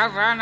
Ravana.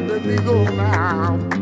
let me go now.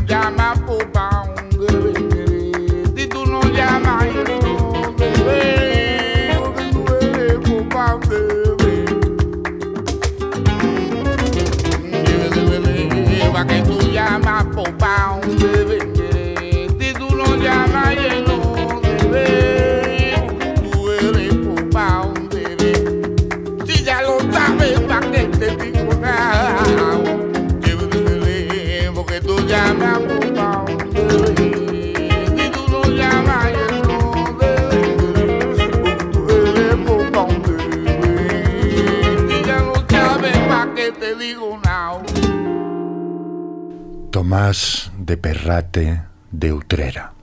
Perrate de Utrera.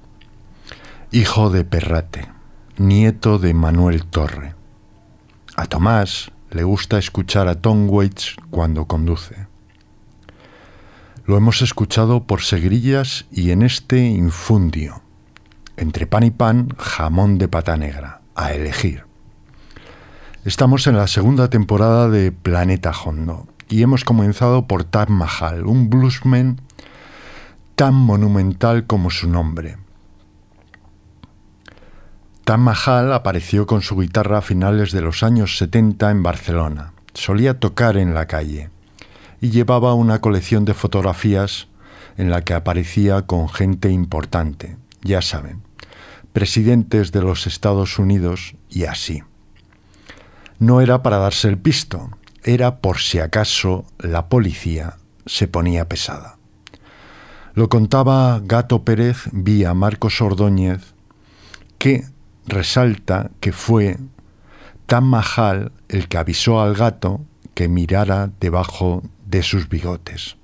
Hijo de Perrate, nieto de Manuel Torre. A Tomás le gusta escuchar a Tom Waits cuando conduce. Lo hemos escuchado por Segrillas y en este infundio. Entre pan y pan, jamón de pata negra, a elegir. Estamos en la segunda temporada de Planeta Hondo y hemos comenzado por Taj Mahal, un bluesman tan monumental como su nombre. Tam Mahal apareció con su guitarra a finales de los años 70 en Barcelona. Solía tocar en la calle y llevaba una colección de fotografías en la que aparecía con gente importante, ya saben, presidentes de los Estados Unidos y así. No era para darse el pisto, era por si acaso la policía se ponía pesada. Lo contaba Gato Pérez vía Marcos Ordóñez, que resalta que fue tan majal el que avisó al gato que mirara debajo de sus bigotes.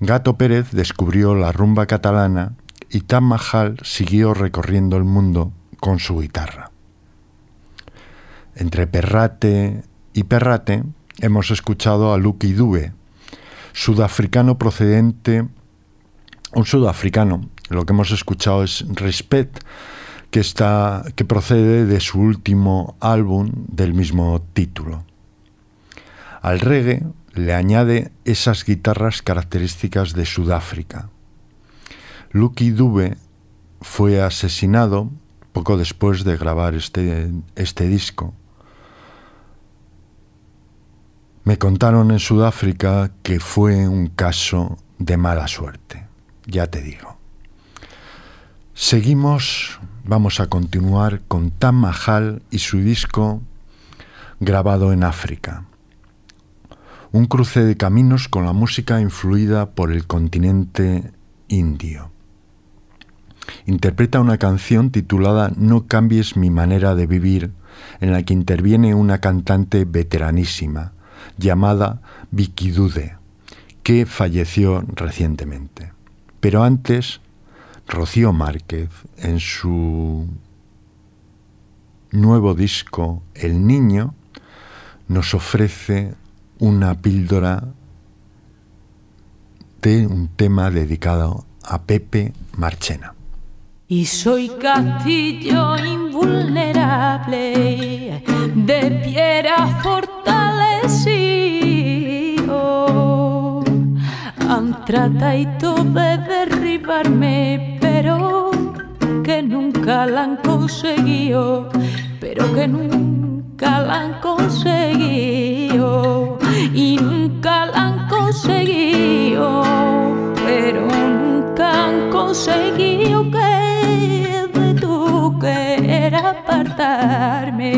Gato Pérez descubrió la rumba catalana y Tam Mahal siguió recorriendo el mundo con su guitarra. Entre Perrate y Perrate hemos escuchado a Lucky Dube, sudafricano procedente, un sudafricano. Lo que hemos escuchado es Respect, que, está, que procede de su último álbum del mismo título. Al reggae le añade esas guitarras características de Sudáfrica. Lucky Dube fue asesinado poco después de grabar este, este disco. Me contaron en Sudáfrica que fue un caso de mala suerte, ya te digo. Seguimos, vamos a continuar con Tam Mahal y su disco grabado en África. Un cruce de caminos con la música influida por el continente indio. Interpreta una canción titulada No cambies mi manera de vivir, en la que interviene una cantante veteranísima, llamada Vicky que falleció recientemente. Pero antes, Rocío Márquez, en su nuevo disco El Niño, nos ofrece una píldora de un tema dedicado a Pepe Marchena. Y soy castillo invulnerable de piedra. Han tratado de derribarme, pero que nunca la han conseguido, pero que nunca la han conseguido y nunca la han conseguido, pero nunca han conseguido que querer apartarme.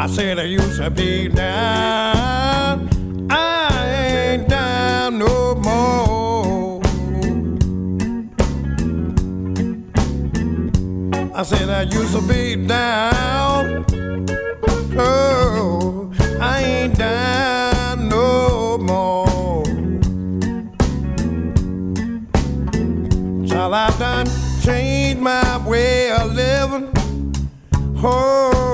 I said I used to be down. I ain't down no more. I said I used to be down. Oh, I ain't down no more. Till I done changed my way of living. Oh,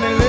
running.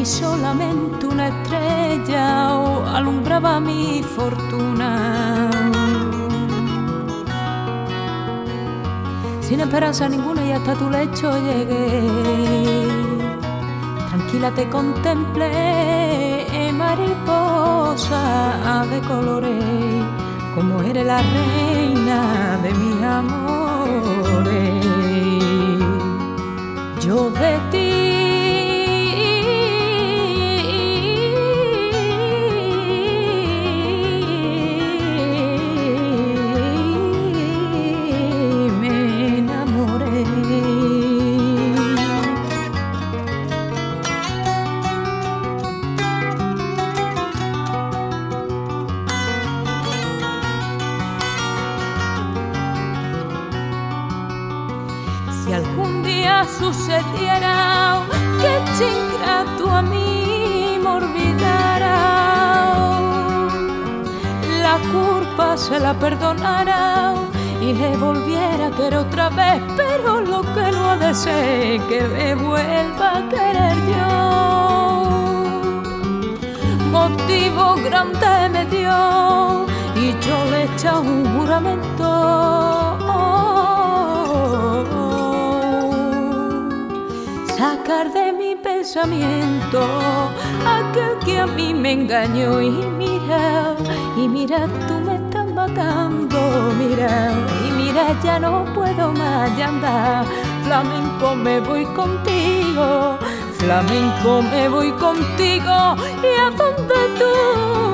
Y solamente una estrella alumbraba mi fortuna. Sin esperanza ninguna y hasta tu lecho llegué. Tranquila te contemplé, mariposa de colores, como eres la reina de mis amores. Yo de ti se la perdonara y le volviera a querer otra vez, pero lo que no ha de ser que me vuelva a querer yo motivo grande me dio y yo le eché un juramento. Sacar de mi pensamiento aquel que a mí me engañó y mira, y mira, tú mira, y mira, ya no puedo más ya andar, flamenco me voy contigo, flamenco me voy contigo y a donde tú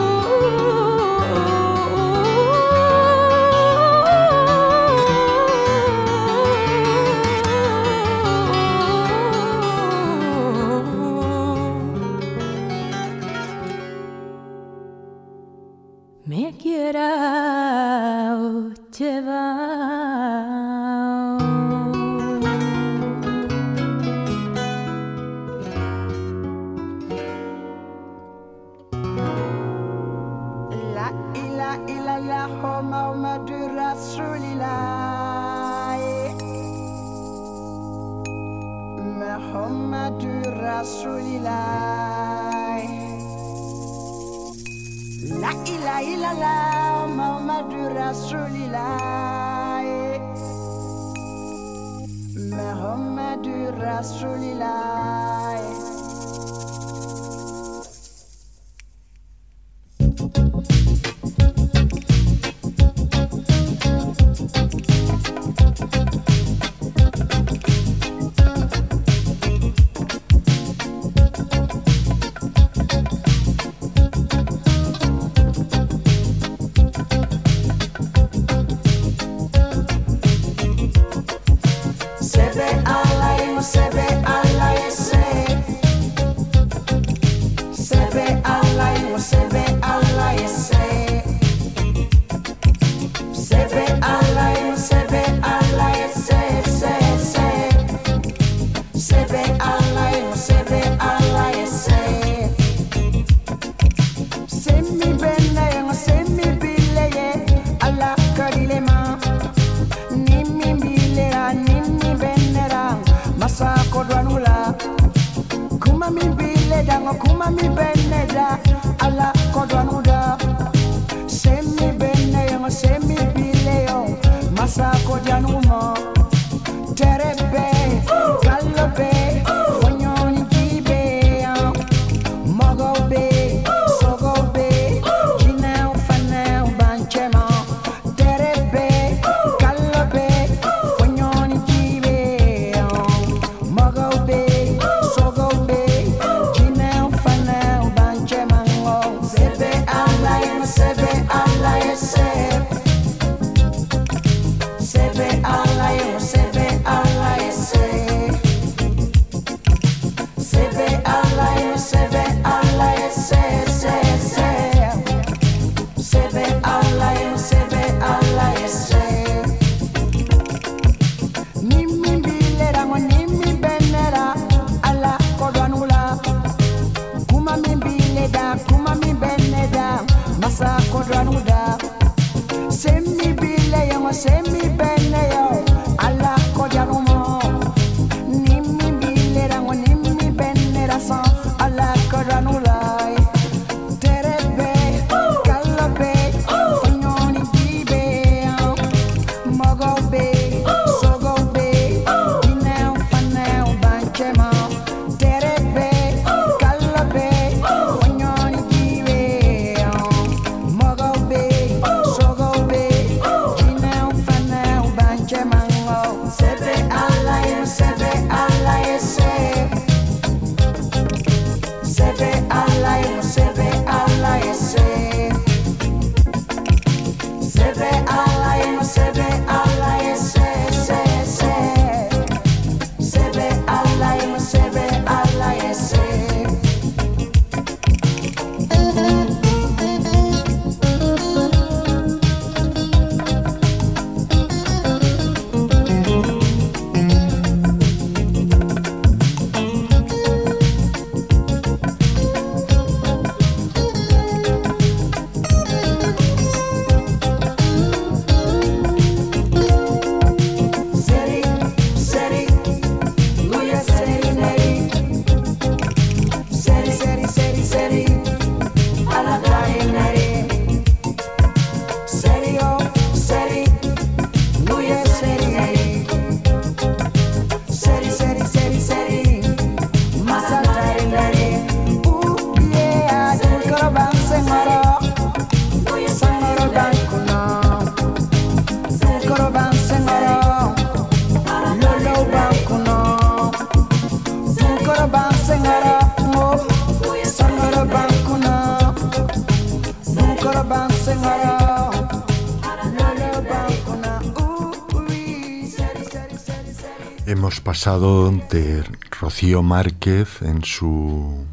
pasado de Rocío Márquez en su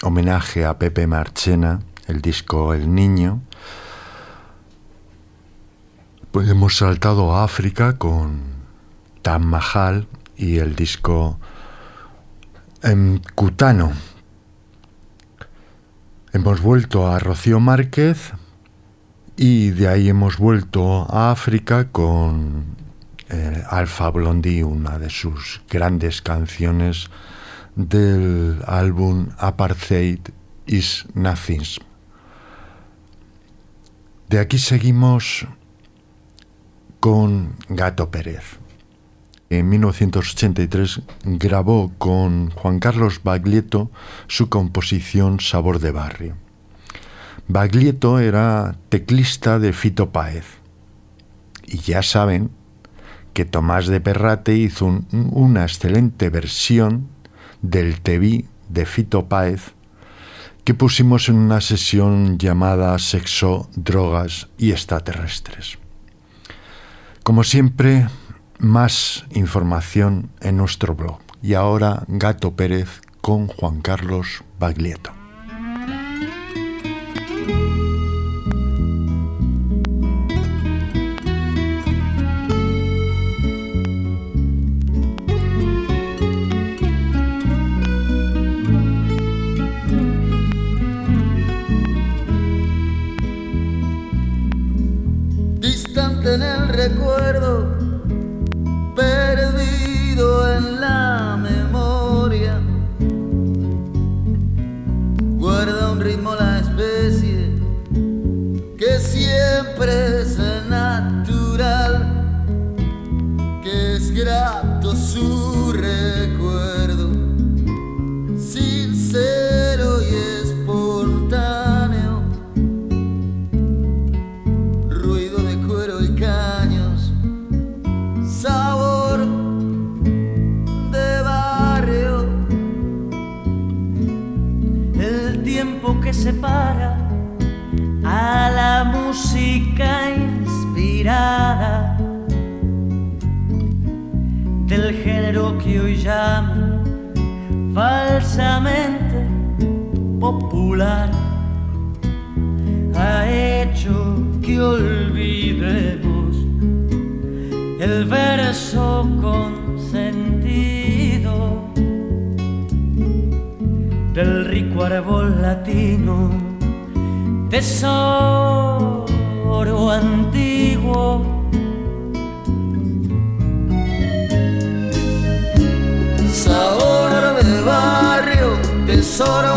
homenaje a Pepe Marchena, el disco El Niño. Pues hemos saltado a África con Tan Mahal y el disco en Cutano. Hemos vuelto a Rocío Márquez y de ahí hemos vuelto a África con eh, Alfa Blondie, una de sus grandes canciones del álbum Apartheid is Nothing. De aquí seguimos con Gato Pérez. En 1983 grabó con Juan Carlos Baglietto su composición Sabor de Barrio. Baglietto era teclista de Fito Páez. Y ya saben que Tomás de Perrate hizo una excelente versión del Tebí de Fito Páez que pusimos en una sesión llamada Sexo, Drogas y Extraterrestres. Como siempre, más información en nuestro blog. Y ahora Gato Pérez con Juan Carlos Baglietto. separa a la música inspirada del género que hoy llaman falsamente popular. Ha hecho que olvidemos el verso con árbol latino, tesoro antiguo. Sabor de barrio, tesoro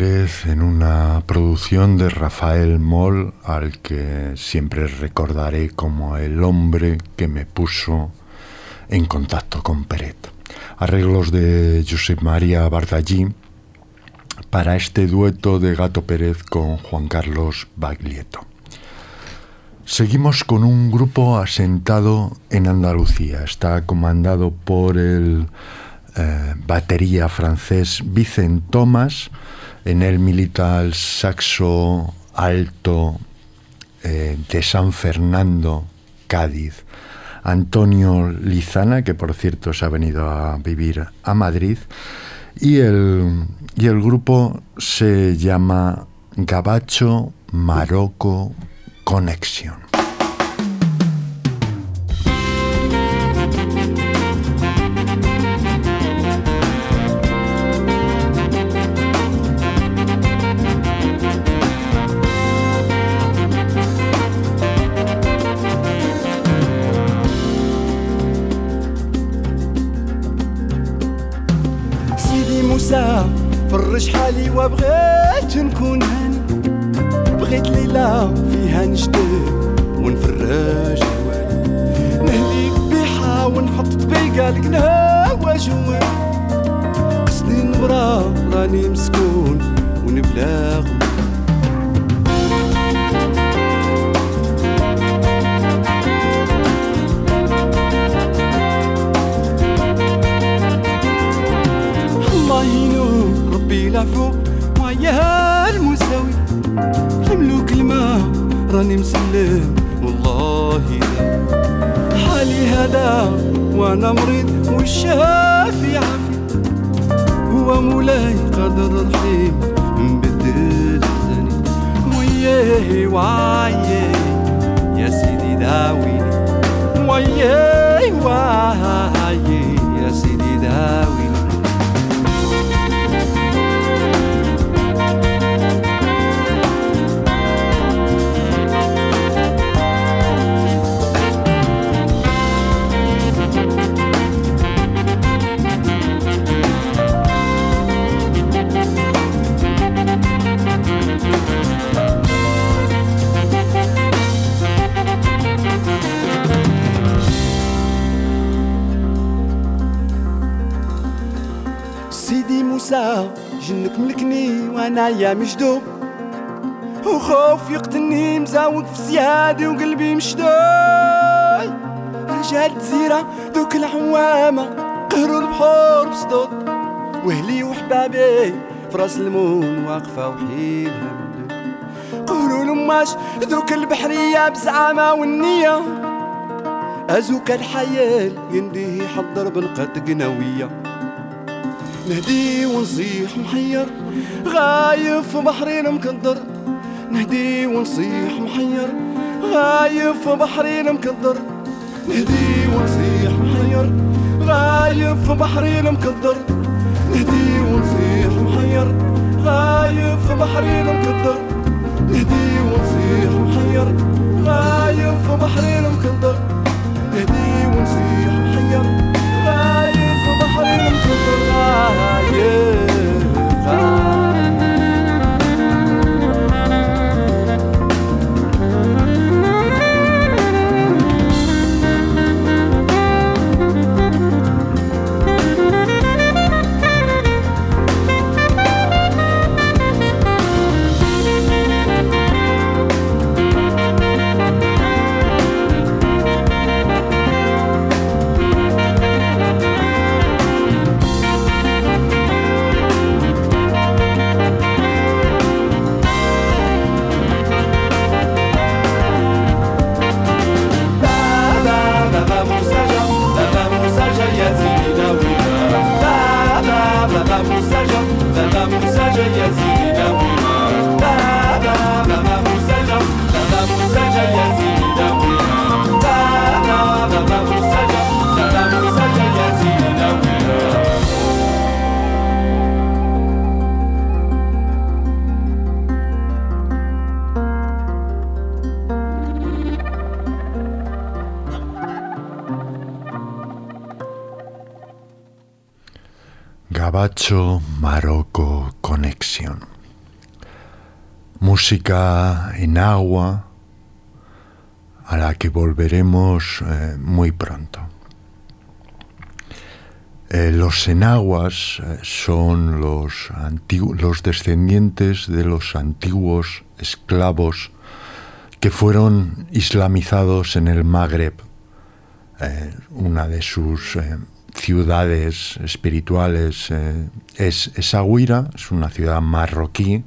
Pérez en una producción de Rafael Moll, al que siempre recordaré como el hombre que me puso en contacto con Peret. Arreglos de Josep María Bardallí para este dueto de Gato Pérez con Juan Carlos Baglietto. Seguimos con un grupo asentado en Andalucía. Está comandado por el eh, batería francés Vicent Thomas en él milita el saxo alto eh, de San Fernando, Cádiz. Antonio Lizana, que por cierto se ha venido a vivir a Madrid. Y el, y el grupo se llama Gabacho Marocco Connection. ليلى فرج حالي وبغيت نكون هنا بغيت ليلة فيها نجدد ونفرج نهلي بيحة ونحط طبيقة لقنا وجوه قصدي نبرة راني مسكون ونبلا مني. العفو ويا المساوي الملوك الماء راني مسلم والله حالي هذا وأنا مريض والشافي عافي. هو مولاي قادر رحيم مبدل زاني وياه وعيه يا سيدي داويني. وياه وعيه يا سيدي داويني. جنك ملكني وأنا يا مجدوب وخوف يقتلني مزاوق في زيادي وقلبي مشدود. رجال جزيرة دوك العوامة قهروا البحور بصدود. وهلي وحبابي في راس المون واقفة وحيدها مبدود قولوا لماش دوك البحرية بزعامة والنية أزوك الحيال ينديه حضر بنقد قنوية. نهدي ونصيح محير غايب في بحرين مكدر. نهدي ونصيح محير غايب في بحرين مكدر. نهدي ونصيح محير غايب في بحرين مكدر. نهدي ونصيح محير غايب في بحرين مكدر. نهدي ونصيح محير غايب في بحرين مكدر. نهدي ونصيح محير. Yeah. Gabacho Marocco Connection. Música en agua a la que volveremos eh, muy pronto. Eh, los enaguas eh, son los, descendientes de los antiguos esclavos que fueron islamizados en el Magreb, una de sus ciudades espirituales eh, es Essaouira, es una ciudad marroquí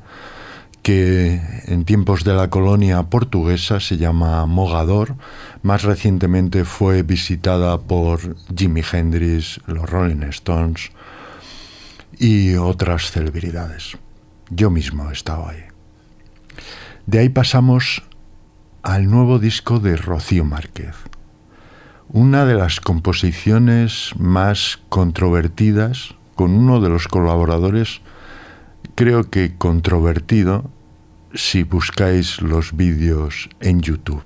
que en tiempos de la colonia portuguesa se llama Mogador. Más recientemente fue visitada por Jimi Hendrix, los Rolling Stones y otras celebridades. Yo mismo he estado ahí. De ahí pasamos al nuevo disco de Rocío Márquez. Una de las composiciones más controvertidas, con uno de los colaboradores, creo que controvertido, si buscáis los vídeos en YouTube.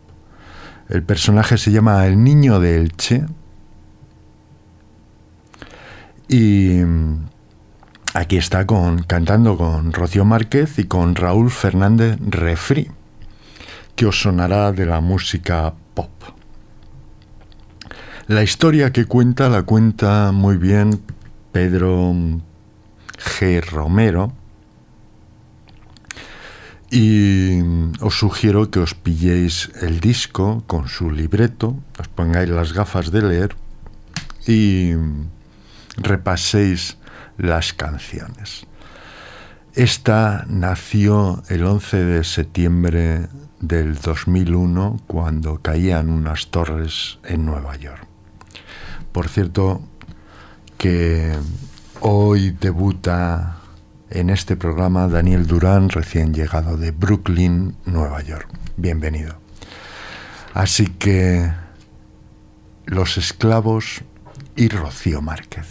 El personaje se llama El Niño de Elche y mm, aquí está con, cantando con Rocío Márquez y con Raúl Fernández Refri, que os sonará de la música pop. La historia que cuenta la cuenta muy bien Pedro G. Romero y os sugiero que os pilléis el disco con su libreto, os pongáis las gafas de leer y repaséis las canciones. Esta nació el 11 de septiembre del 2001 cuando caían unas torres en Nueva York. Por cierto, que hoy debuta en este programa Daniel Durán, recién llegado de Brooklyn, Nueva York. Bienvenido. Así que Los Esclavos y Rocío Márquez.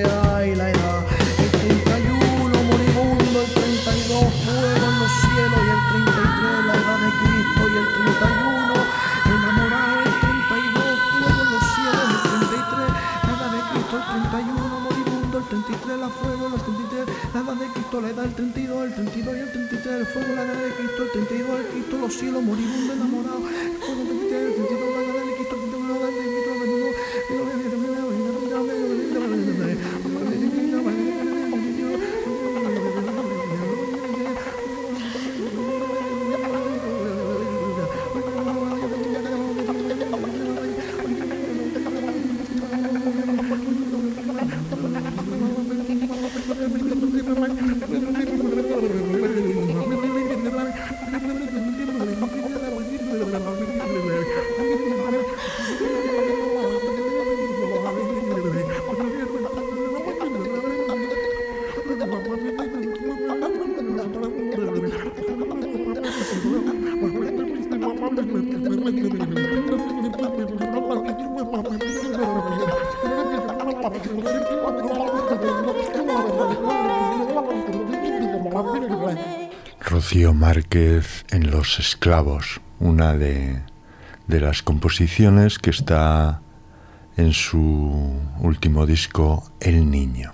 33 ay la el 31 moribundo el 32 fuego en los cielos y el 33 la edad de Cristo y el 31 enamorado el 32 fuego en los cielos y el 33 la edad de Cristo el 31 moribundo el 33 la fuego el 33 la edad de Cristo la edad el 32 el 32 y el 33 el fuego la edad de Cristo el 32 el Cristo los cielos moribundo enamorado el fuego el 33 el 32 la edad de Cristo el 32 la el 32 Rocío Los Esclavos, una de, las composiciones que está en su último disco El Niño.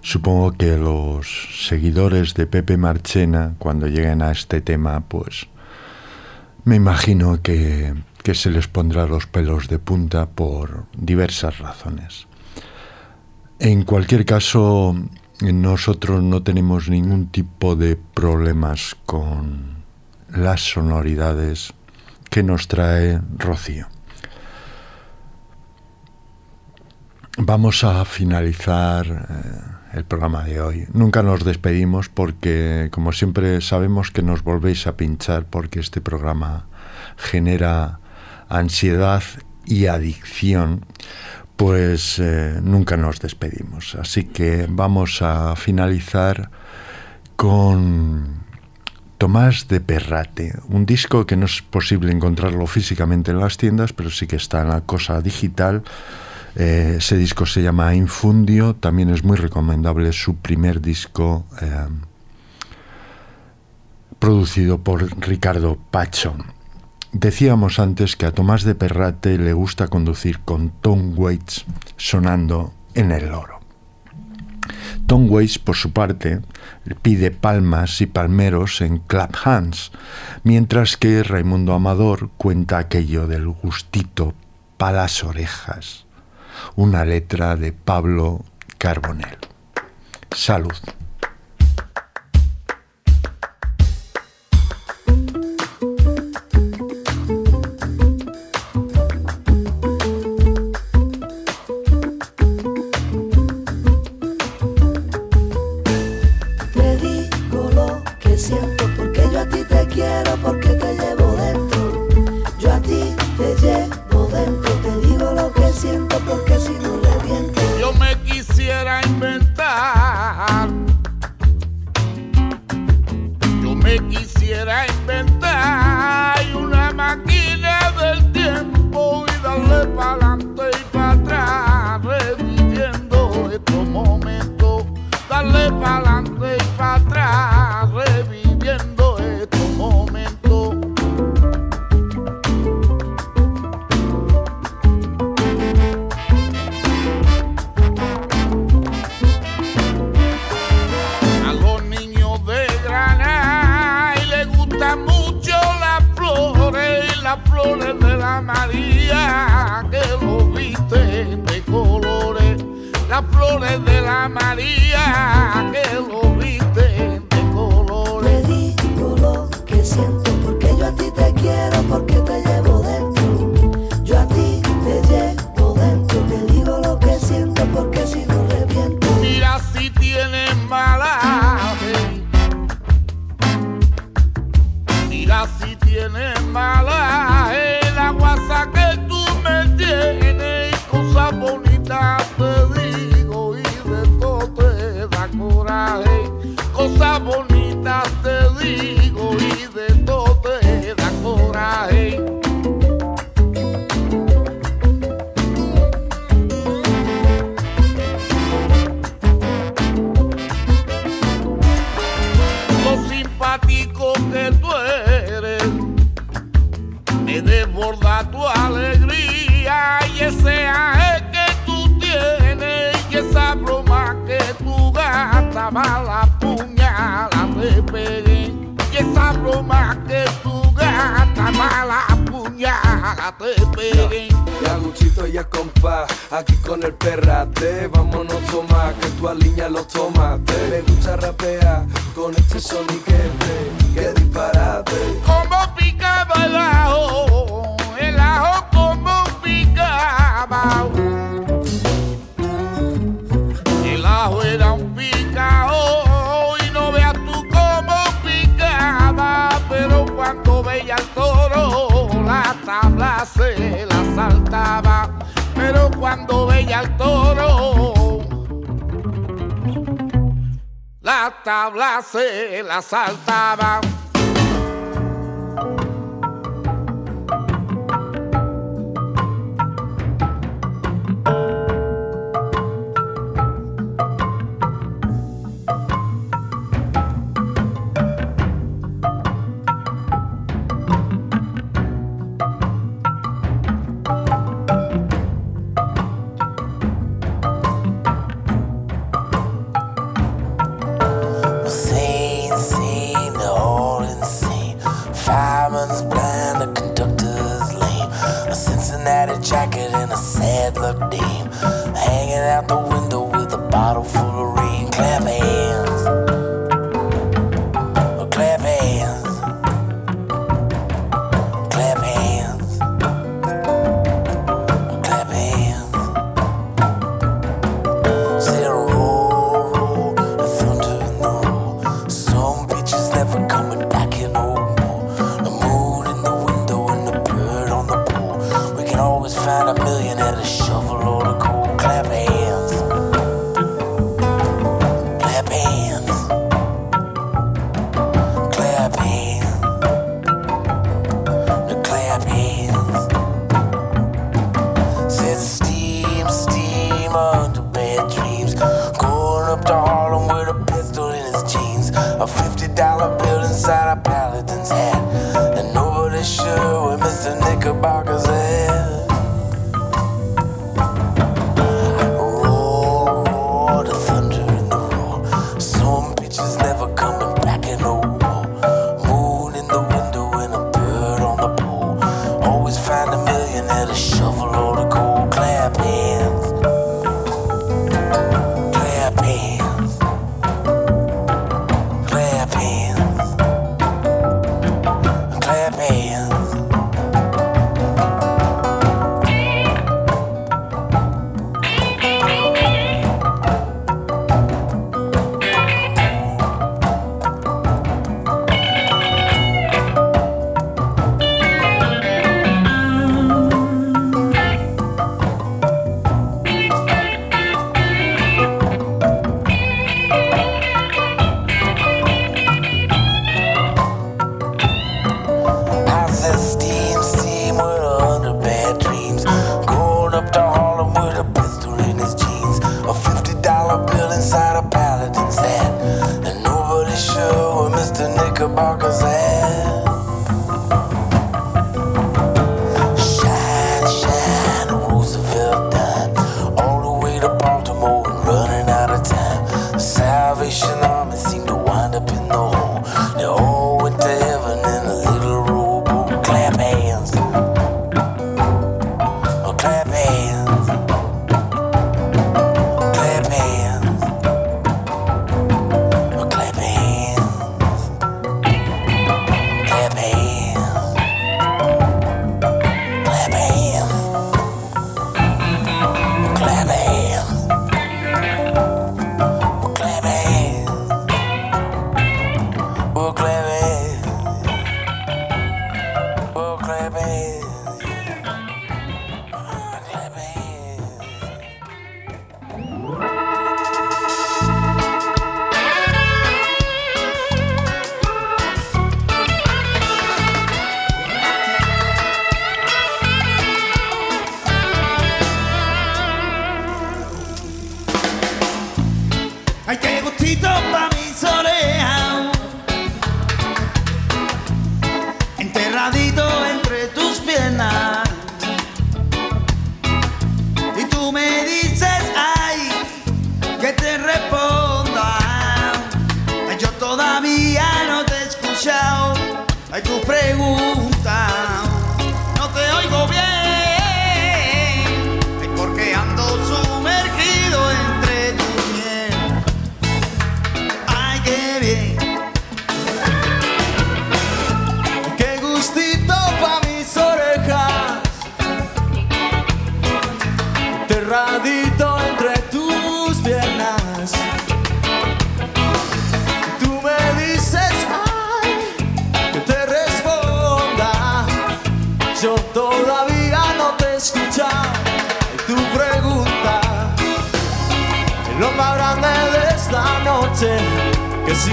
Supongo que los seguidores de Pepe Marchena, cuando lleguen a este tema, pues me imagino que, que se les pondrá los pelos de punta por diversas razones. En cualquier caso, nosotros no tenemos ningún tipo de problemas con las sonoridades que nos trae Rocío. Vamos a finalizar eh, el programa de hoy. Nunca nos despedimos porque, como siempre, sabemos que nos volvéis a pinchar porque este programa genera ansiedad y adicción pues eh, nunca nos despedimos. Así que vamos a finalizar con Tomás de Perrate, un disco que no es posible encontrarlo físicamente en las tiendas, pero sí que está en la cosa digital. Eh, ese disco se llama Infundio, también es muy recomendable su primer disco eh, producido por Ricardo Pacho. Decíamos antes que a Tomás de Perrate le gusta conducir con Tom Waits sonando en el loro. Tom Waits, por su parte, pide palmas y palmeros en Clap Hands, mientras que Raimundo Amador cuenta aquello del gustito pa' las orejas, una letra de Pablo Carbonell. Salud. Flores de la María que lo visten de colores. Las flores de la María que lo visten de colores. Digo lo que siento porque yo a ti te quiero porque te peguen. Ya Guchito y a compa, aquí con el perrate. Vámonos, toma, que tú alineas los tomates. Me gusta rapear con este soniquete. Que disparate. estrella al toro. La tabla se la saltaba.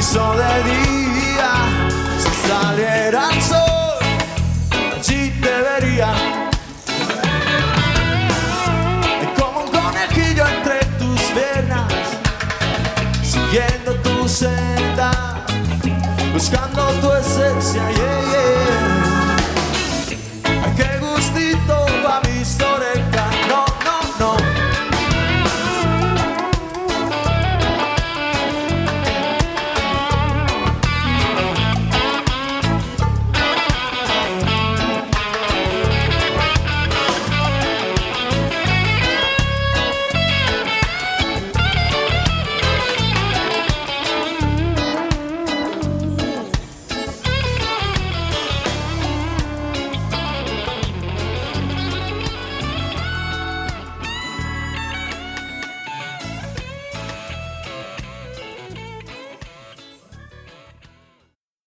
Si son de